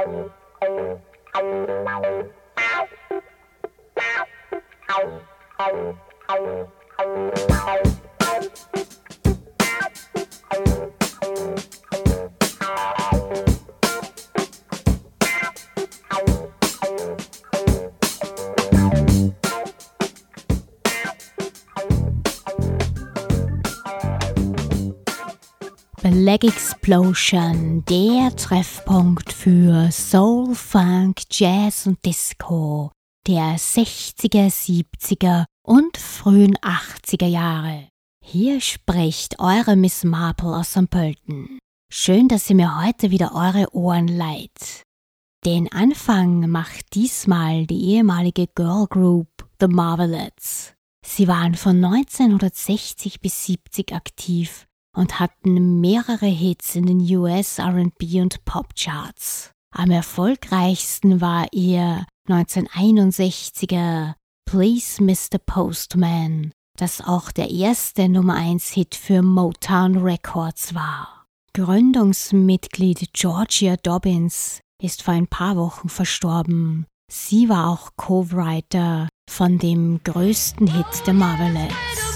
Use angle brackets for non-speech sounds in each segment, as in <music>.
Thank you. Black Explosion, der Treffpunkt für Soul, Funk, Jazz und Disco der 60er, 70er und frühen 80er Jahre. Hier spricht eure Miss Marple aus St. Pölten. Schön, dass ihr mir heute wieder eure Ohren leiht. Den Anfang macht diesmal die ehemalige Girl Group The Marvelettes. Sie waren von 1960 bis 70 aktiv und hatten mehrere Hits in den US RB und Pop Charts. Am erfolgreichsten war ihr 1961er Please Mr. Postman, das auch der erste Nummer 1 Hit für Motown Records war. Gründungsmitglied Georgia Dobbins ist vor ein paar Wochen verstorben. Sie war auch Co-Writer von dem größten Hit der Marvelettes.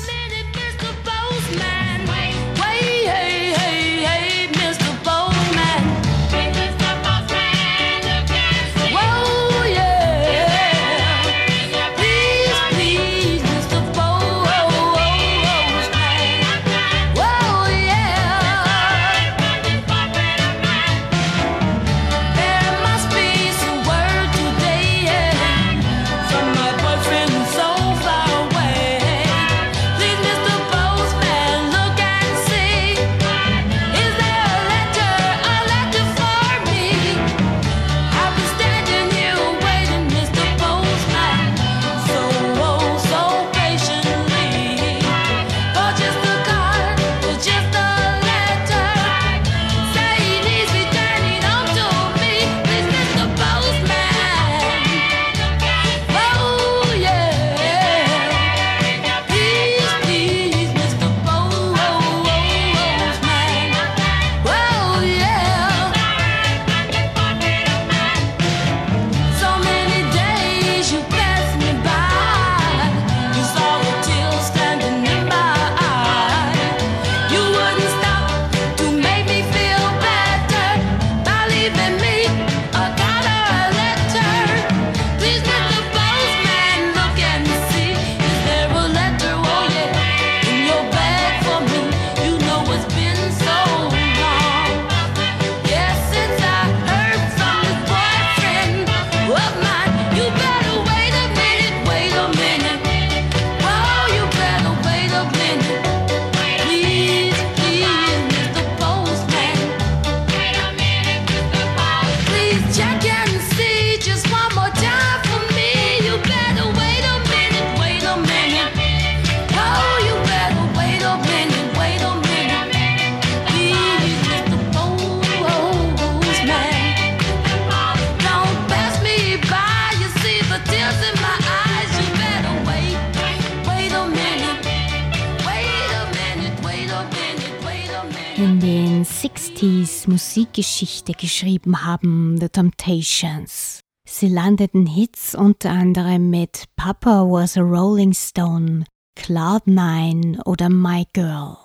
Musikgeschichte geschrieben haben, The Temptations. Sie landeten Hits unter anderem mit Papa Was a Rolling Stone, Cloud9 oder My Girl.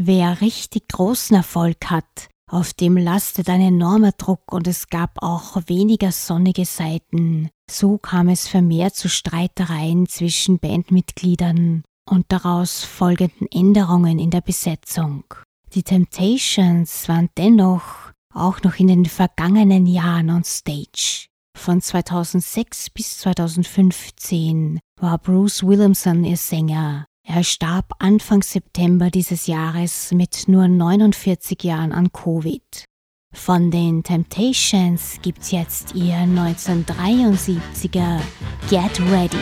Wer richtig großen Erfolg hat, auf dem lastet ein enormer Druck und es gab auch weniger sonnige Seiten. So kam es vermehrt zu Streitereien zwischen Bandmitgliedern und daraus folgenden Änderungen in der Besetzung. Die Temptations waren dennoch auch noch in den vergangenen Jahren on Stage. Von 2006 bis 2015 war Bruce Williamson ihr Sänger. Er starb Anfang September dieses Jahres mit nur 49 Jahren an Covid. Von den Temptations gibt's jetzt ihr 1973er Get Ready.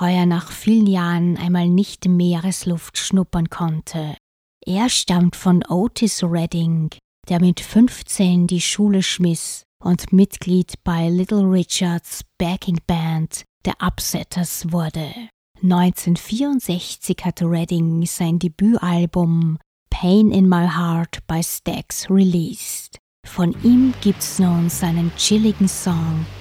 Heuer nach vielen Jahren einmal nicht Meeresluft schnuppern konnte. Er stammt von Otis Redding, der mit 15 die Schule schmiss und Mitglied bei Little Richards Backing Band der Upsetters wurde. 1964 hat Redding sein Debütalbum Pain in My Heart bei Stax released. Von ihm gibt's nun seinen chilligen Song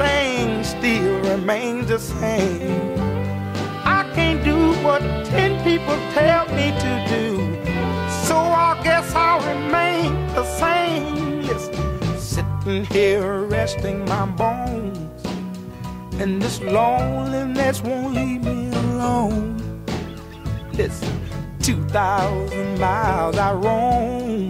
Everything still remains the same. I can't do what ten people tell me to do. So I guess I'll remain the same. Listen, sitting here resting my bones. And this loneliness won't leave me alone. Listen, 2,000 miles I roam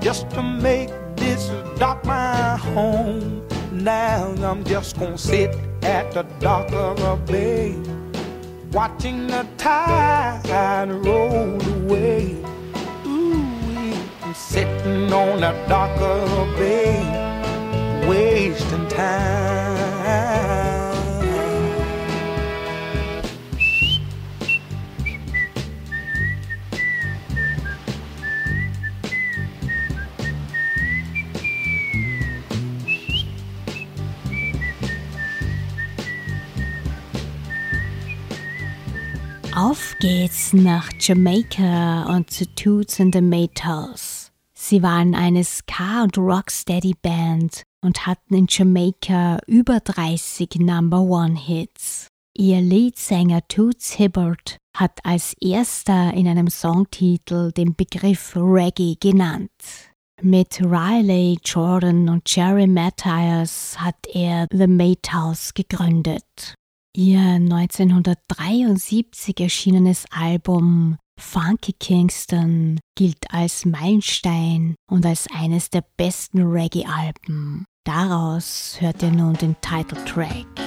just to make this dock my home. Now I'm just gonna sit at the dock of a bay, watching the tide roll away. Ooh, I'm sitting on the dock of a bay, wasting time. Auf geht's nach Jamaica und zu Toots and the Maytals. Sie waren eine Ska- und Rocksteady-Band und hatten in Jamaica über 30 Number-One-Hits. Ihr Leadsänger Toots Hibbert hat als erster in einem Songtitel den Begriff Reggae genannt. Mit Riley Jordan und Jerry Matthias hat er The Maytals gegründet. Ihr 1973 erschienenes Album Funky Kingston gilt als Meilenstein und als eines der besten Reggae-Alben. Daraus hört ihr nun den Titeltrack.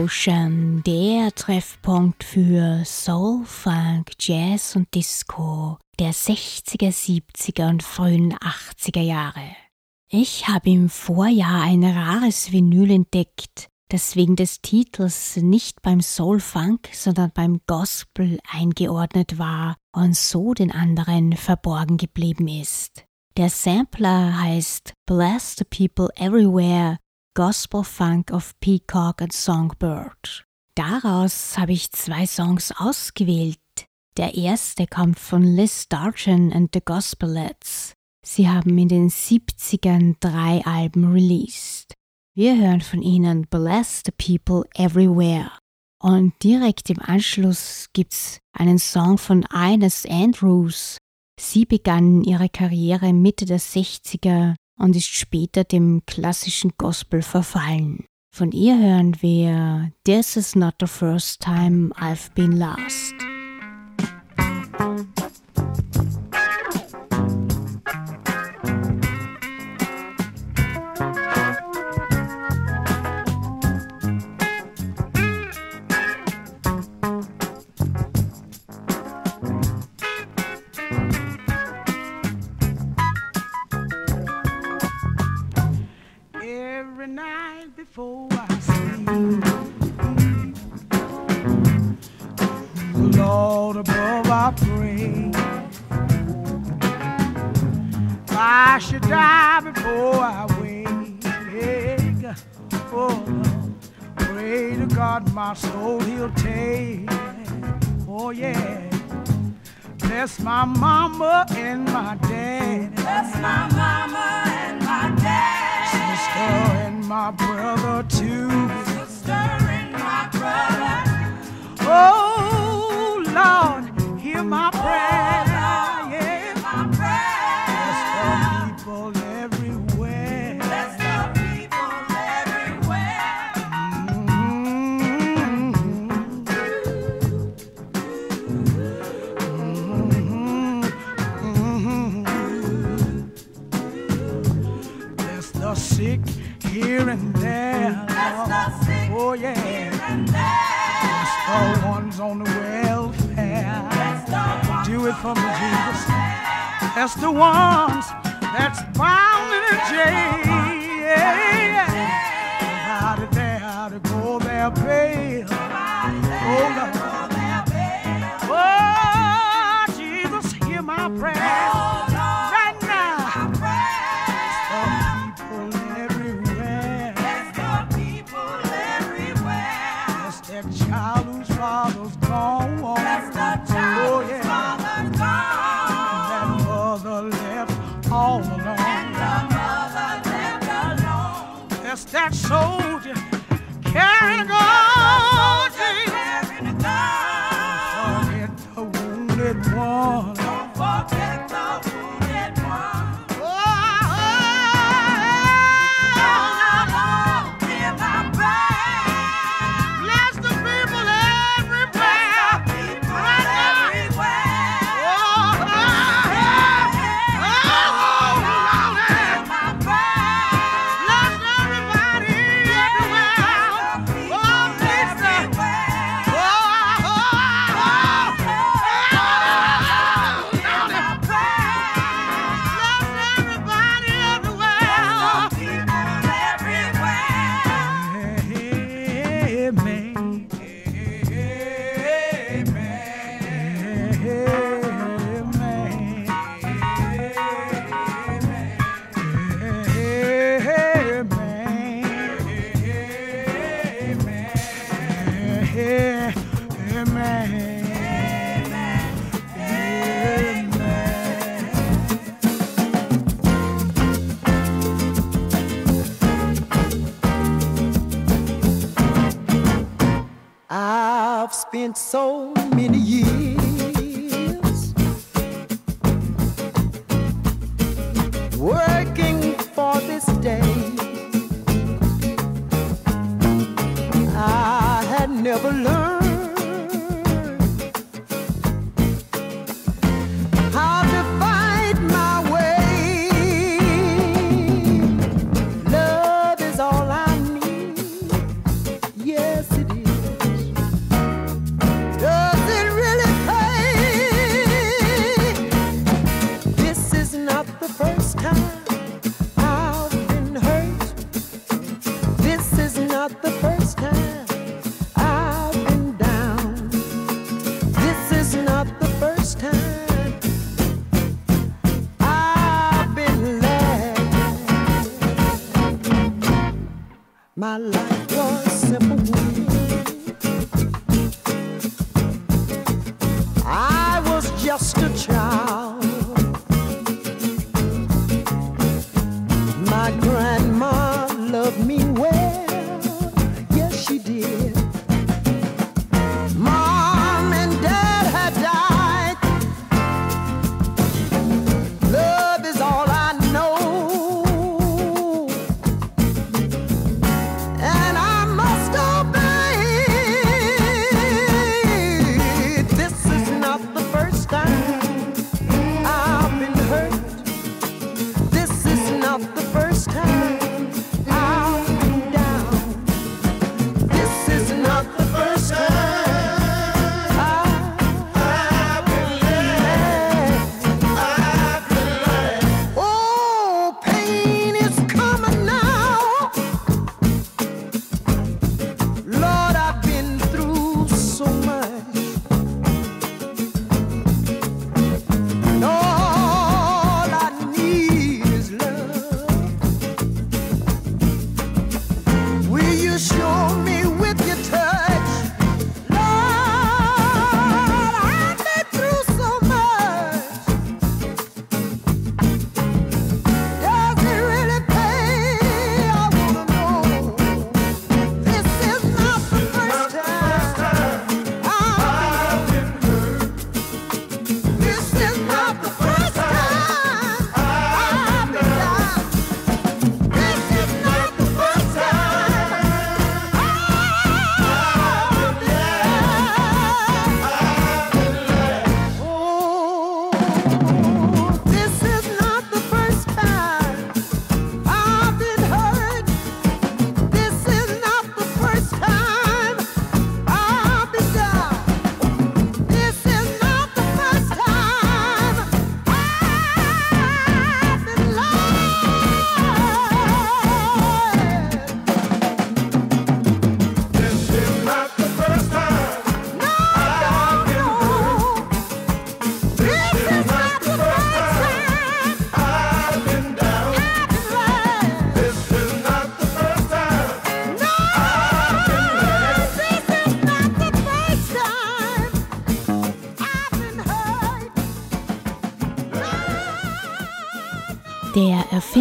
Explosion, der Treffpunkt für Soul, Funk, Jazz und Disco der 60er, 70er und frühen 80er Jahre. Ich habe im Vorjahr ein rares Vinyl entdeckt, das wegen des Titels nicht beim Soul Funk, sondern beim Gospel eingeordnet war und so den anderen verborgen geblieben ist. Der Sampler heißt Bless the People Everywhere Gospel Funk of Peacock and Songbird. Daraus habe ich zwei Songs ausgewählt. Der erste kommt von Liz Dargen and the Gospelettes. Sie haben in den 70ern drei Alben released. Wir hören von ihnen Bless the People Everywhere. Und direkt im Anschluss gibt's einen Song von Ines Andrews. Sie begann ihre Karriere Mitte der 60er und ist später dem klassischen Gospel verfallen. Von ihr hören wir This is not the first time I've been lost.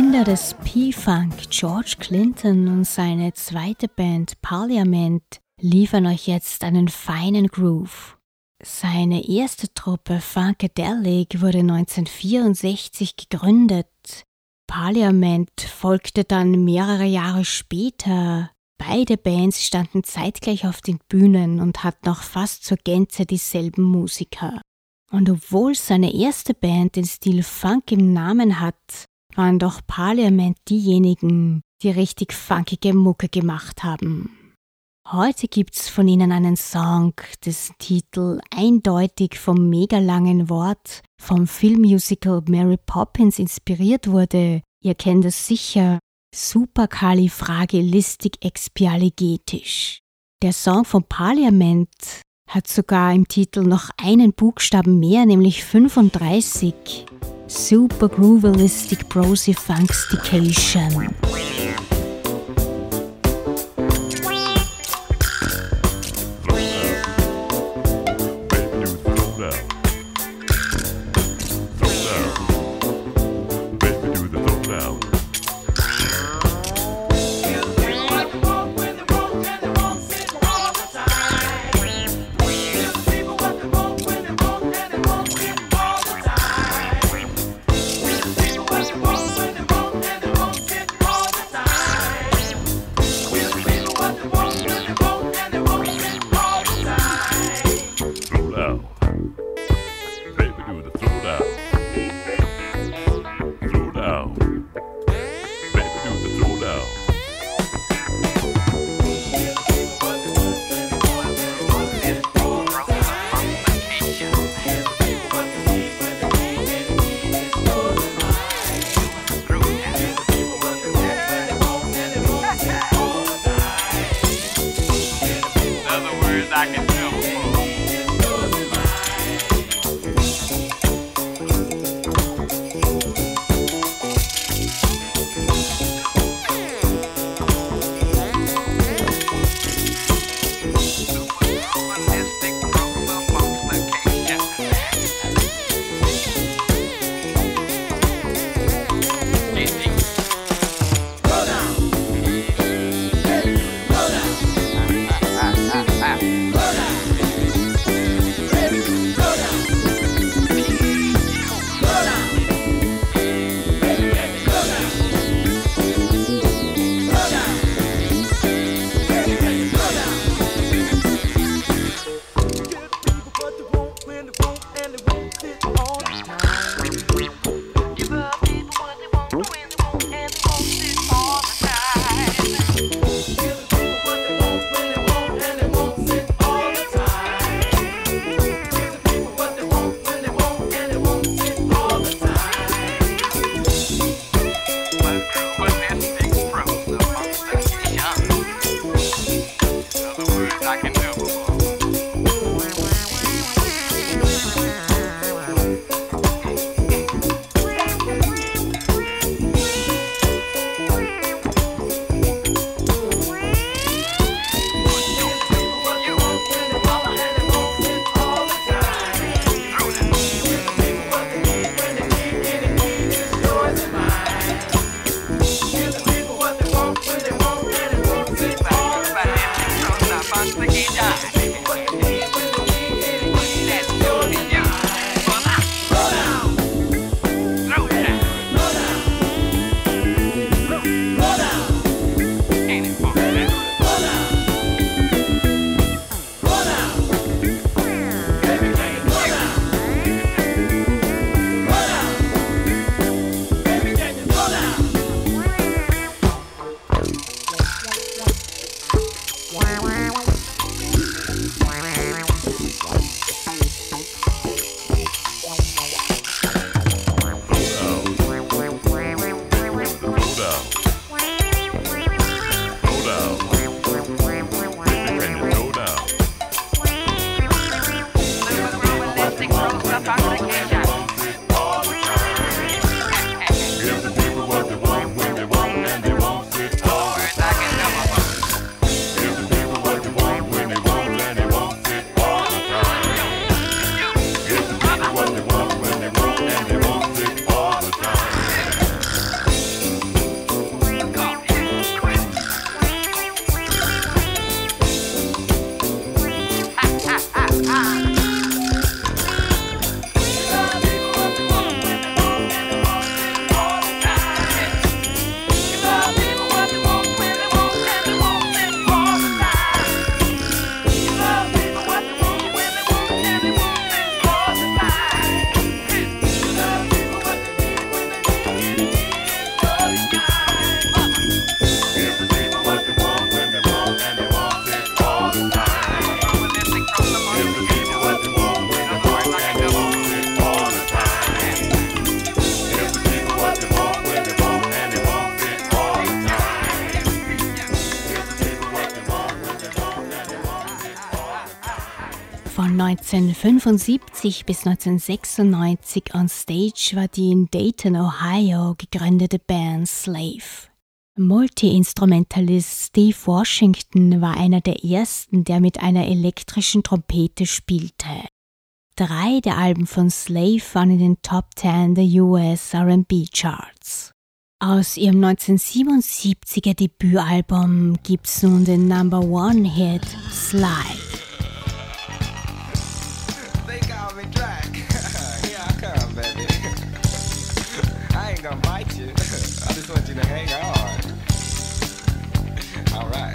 Erfinder des P-Funk, George Clinton und seine zweite Band Parliament liefern euch jetzt einen feinen Groove. Seine erste Truppe Funkadelic wurde 1964 gegründet. Parliament folgte dann mehrere Jahre später. Beide Bands standen zeitgleich auf den Bühnen und hatten auch fast zur Gänze dieselben Musiker. Und obwohl seine erste Band den Stil Funk im Namen hat, waren doch Parliament diejenigen, die richtig funkige Mucke gemacht haben. Heute gibt's von ihnen einen Song, dessen Titel eindeutig vom mega langen Wort vom Filmmusical Mary Poppins inspiriert wurde. Ihr kennt es sicher. Superkalifragilistikexpialigetisch. Der Song vom Parliament hat sogar im Titel noch einen Buchstaben mehr, nämlich 35. Super supergroovalistic funkstication. back and much, die. 1975 bis 1996 on stage war die in Dayton, Ohio gegründete Band Slave. Multi-Instrumentalist Steve Washington war einer der ersten, der mit einer elektrischen Trompete spielte. Drei der Alben von Slave waren in den Top 10 der US RB Charts. Aus ihrem 1977er Debütalbum gibt's nun den Number One Hit Slide. Ain't gonna bite you. <laughs> I just want you to hang on. <laughs> All right.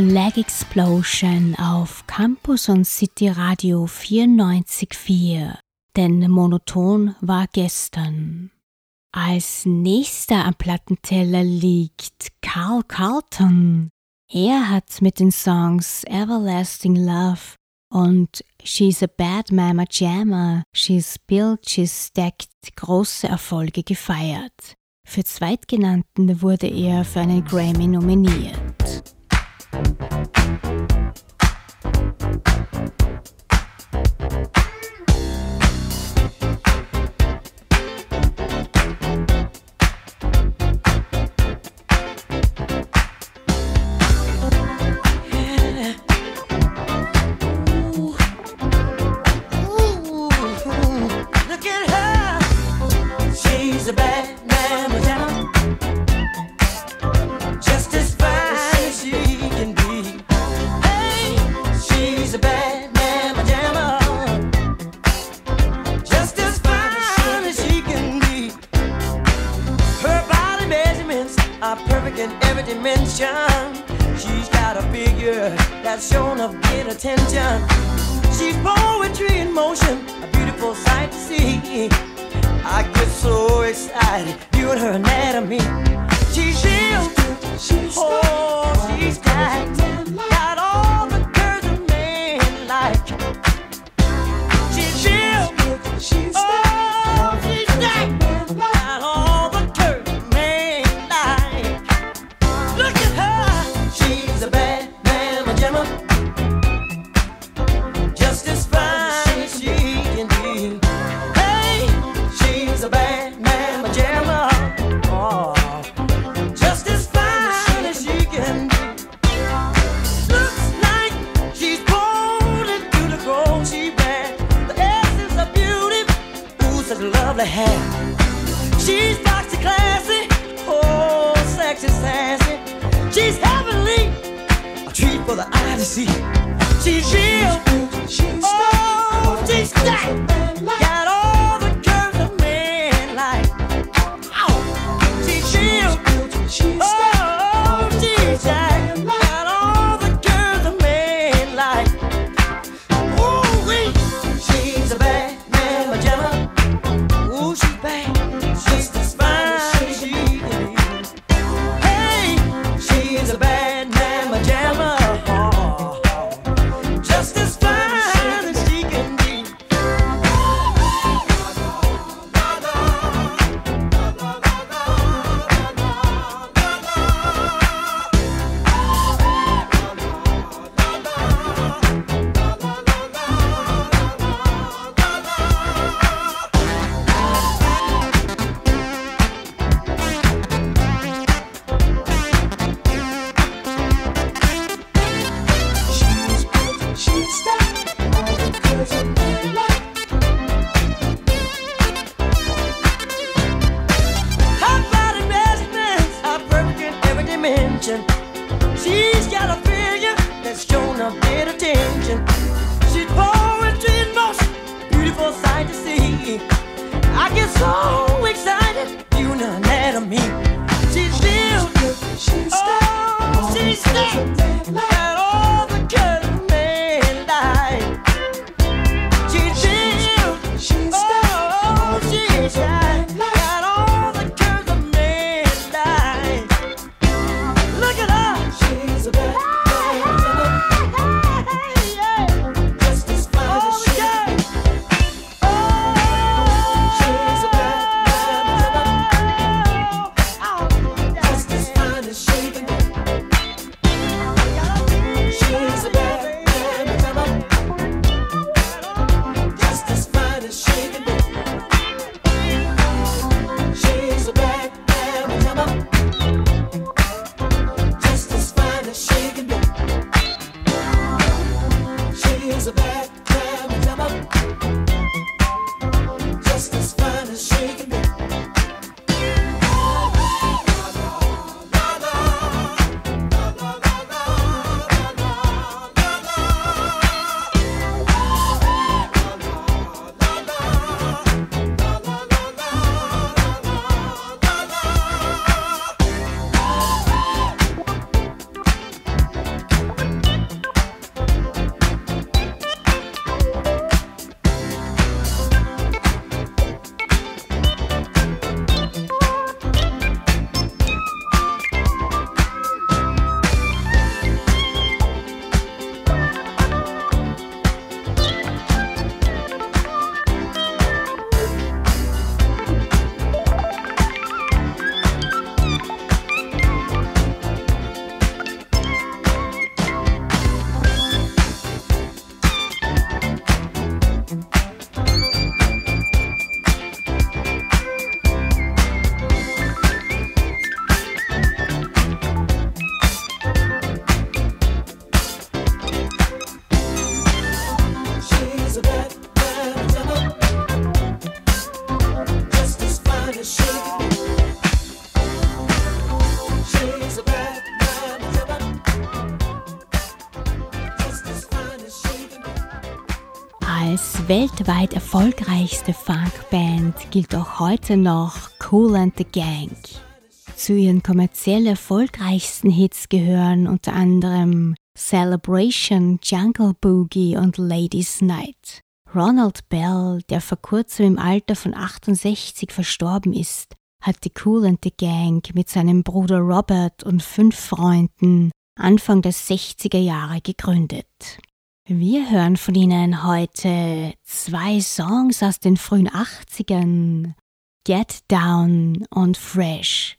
Black Explosion auf Campus und City Radio 94.4, denn monoton war gestern. Als nächster am Plattenteller liegt Carl Carlton. Er hat mit den Songs Everlasting Love und She's a Bad Mama Jammer, She's Built, She's Stacked große Erfolge gefeiert. Für Zweitgenannten wurde er für einen Grammy nominiert. you weltweit erfolgreichste Funkband gilt auch heute noch Cool and the Gang. Zu ihren kommerziell erfolgreichsten Hits gehören unter anderem Celebration, Jungle Boogie und Ladies Night. Ronald Bell, der vor kurzem im Alter von 68 verstorben ist, hat die Cool and the Gang mit seinem Bruder Robert und fünf Freunden Anfang der 60er Jahre gegründet. Wir hören von Ihnen heute zwei Songs aus den frühen 80ern. Get Down und Fresh.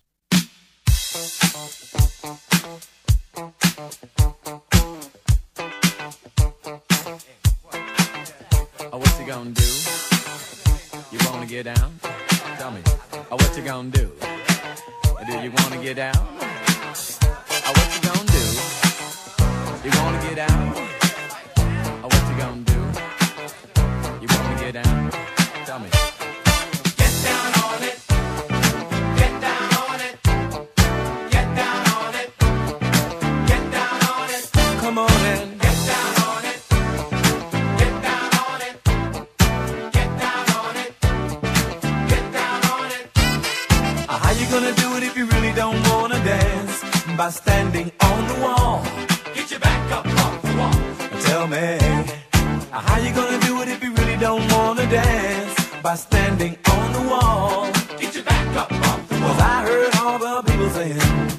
Oh, what you gonna do? You wanna get down? Tell me. Oh, what you gonna do? Do you wanna get down? Oh, what you gonna do? You wanna get down? get down. Tell me. Get down on it. Get down on it. Get down on it. Get down on it. Come on in, get down on it. Get down on it. Get down on it. Get down on it. How you gonna do it if you really don't wanna dance? By standing on the wall. Get your back up off the wall. Tell me, how you gonna don't wanna dance by standing on the wall. Get your back up off the wall. Cause I heard all the people saying.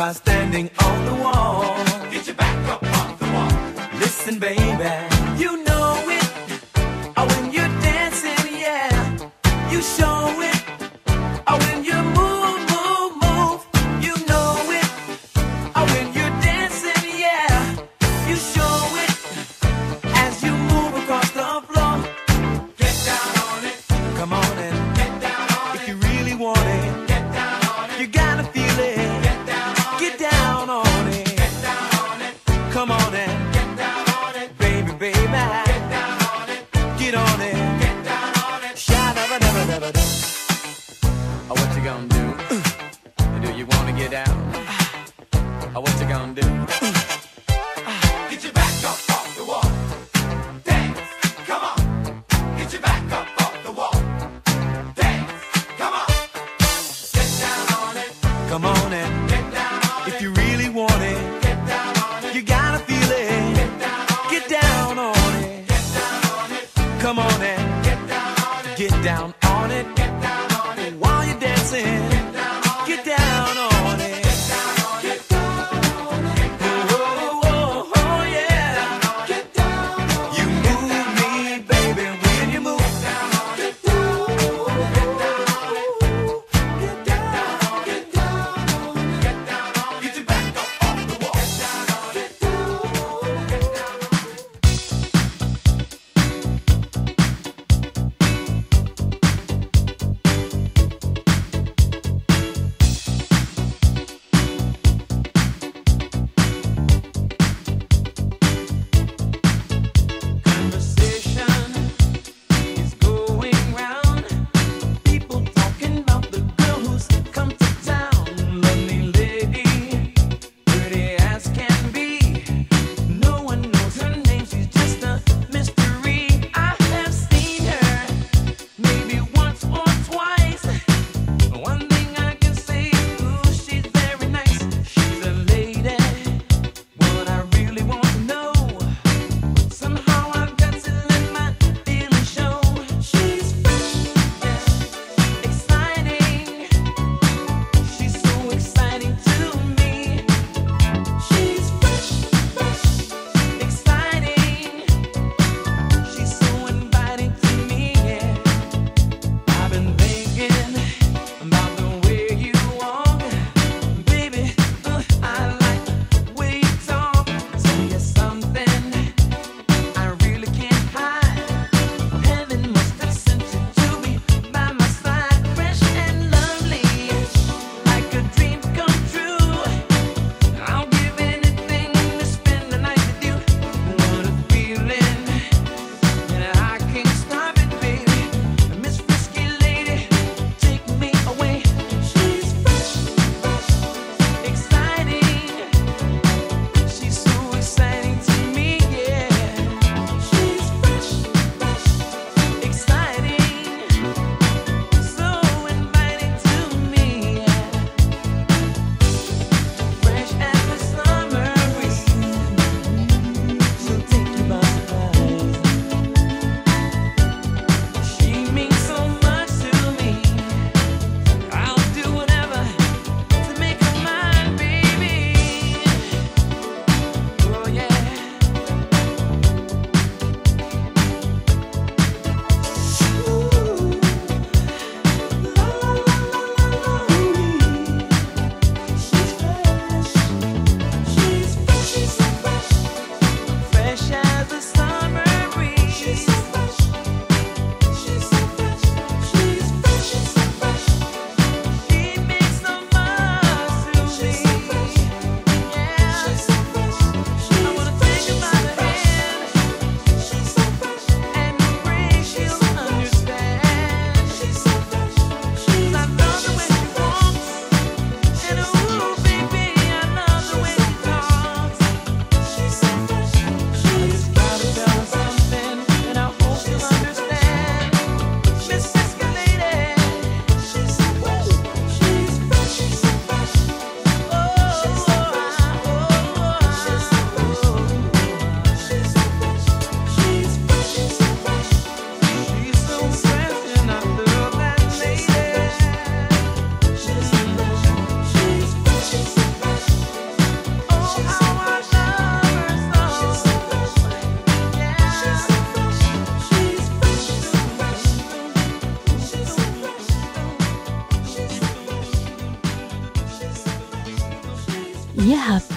By standing on the wall?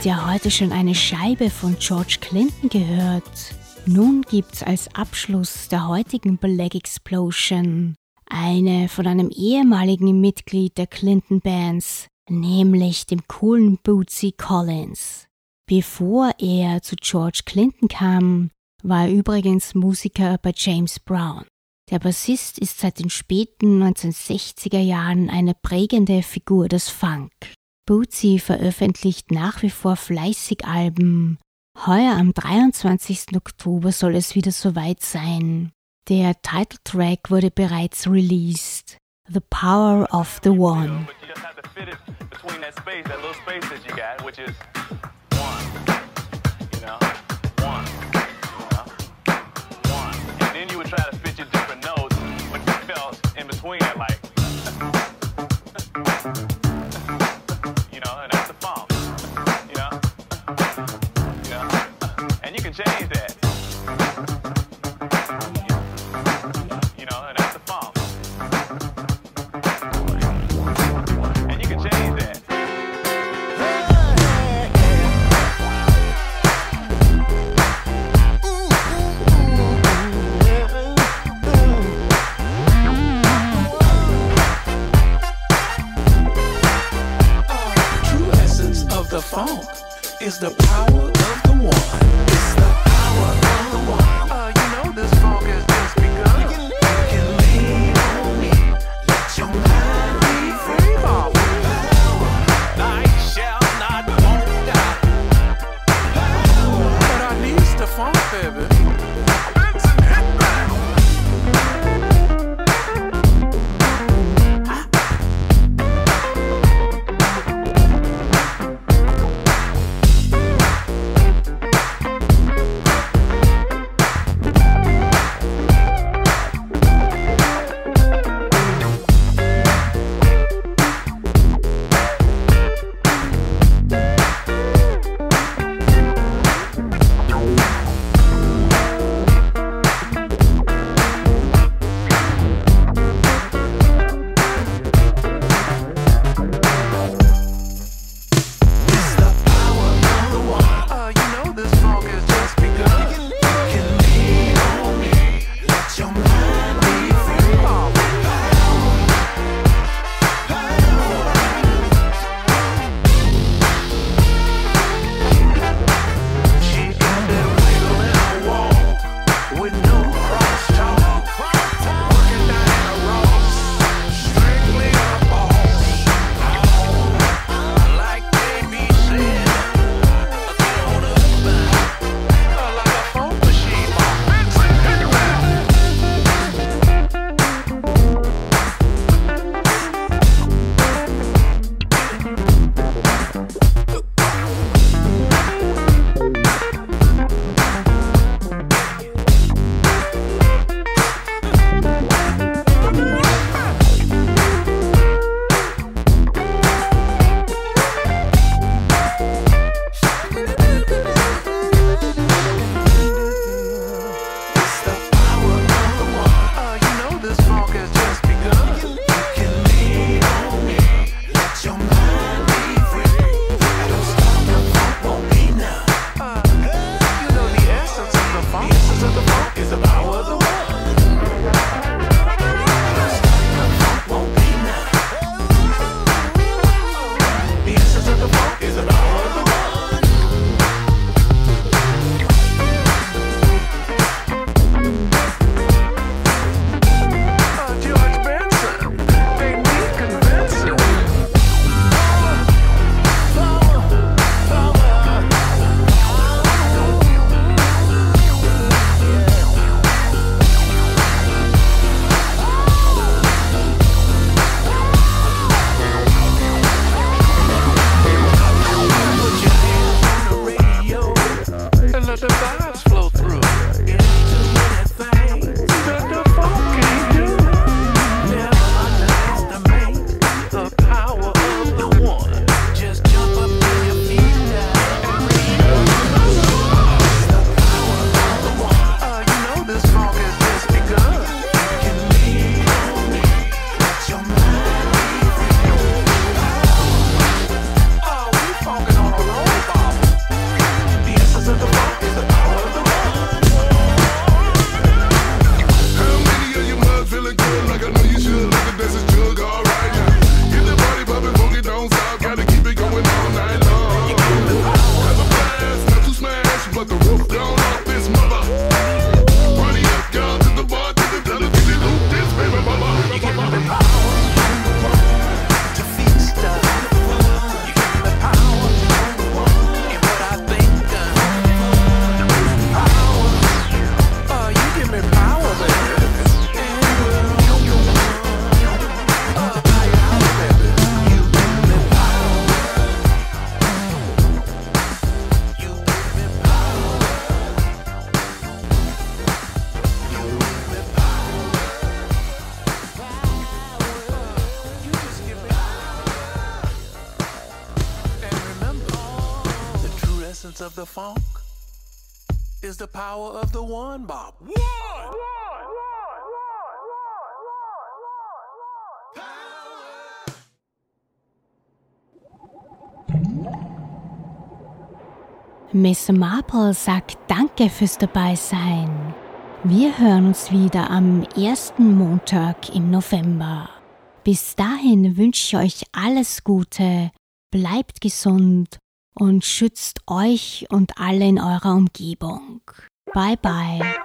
Habt ja heute schon eine Scheibe von George Clinton gehört. Nun gibt's als Abschluss der heutigen Black Explosion eine von einem ehemaligen Mitglied der Clinton Bands, nämlich dem coolen Bootsy Collins. Bevor er zu George Clinton kam, war er übrigens Musiker bei James Brown. Der Bassist ist seit den späten 1960er Jahren eine prägende Figur des Funk. Bootsy veröffentlicht nach wie vor fleißig Alben. Heuer am 23. Oktober soll es wieder soweit sein. Der Titeltrack wurde bereits released. The Power of the One. But you would try to fit your different notes when you felt in between it, like. Funk is the power of the one. One, Bob. One! Miss Marple sagt Danke fürs Dabeisein. Wir hören uns wieder am ersten Montag im November. Bis dahin wünsche ich euch alles Gute, bleibt gesund und schützt euch und alle in eurer Umgebung. Bye bye.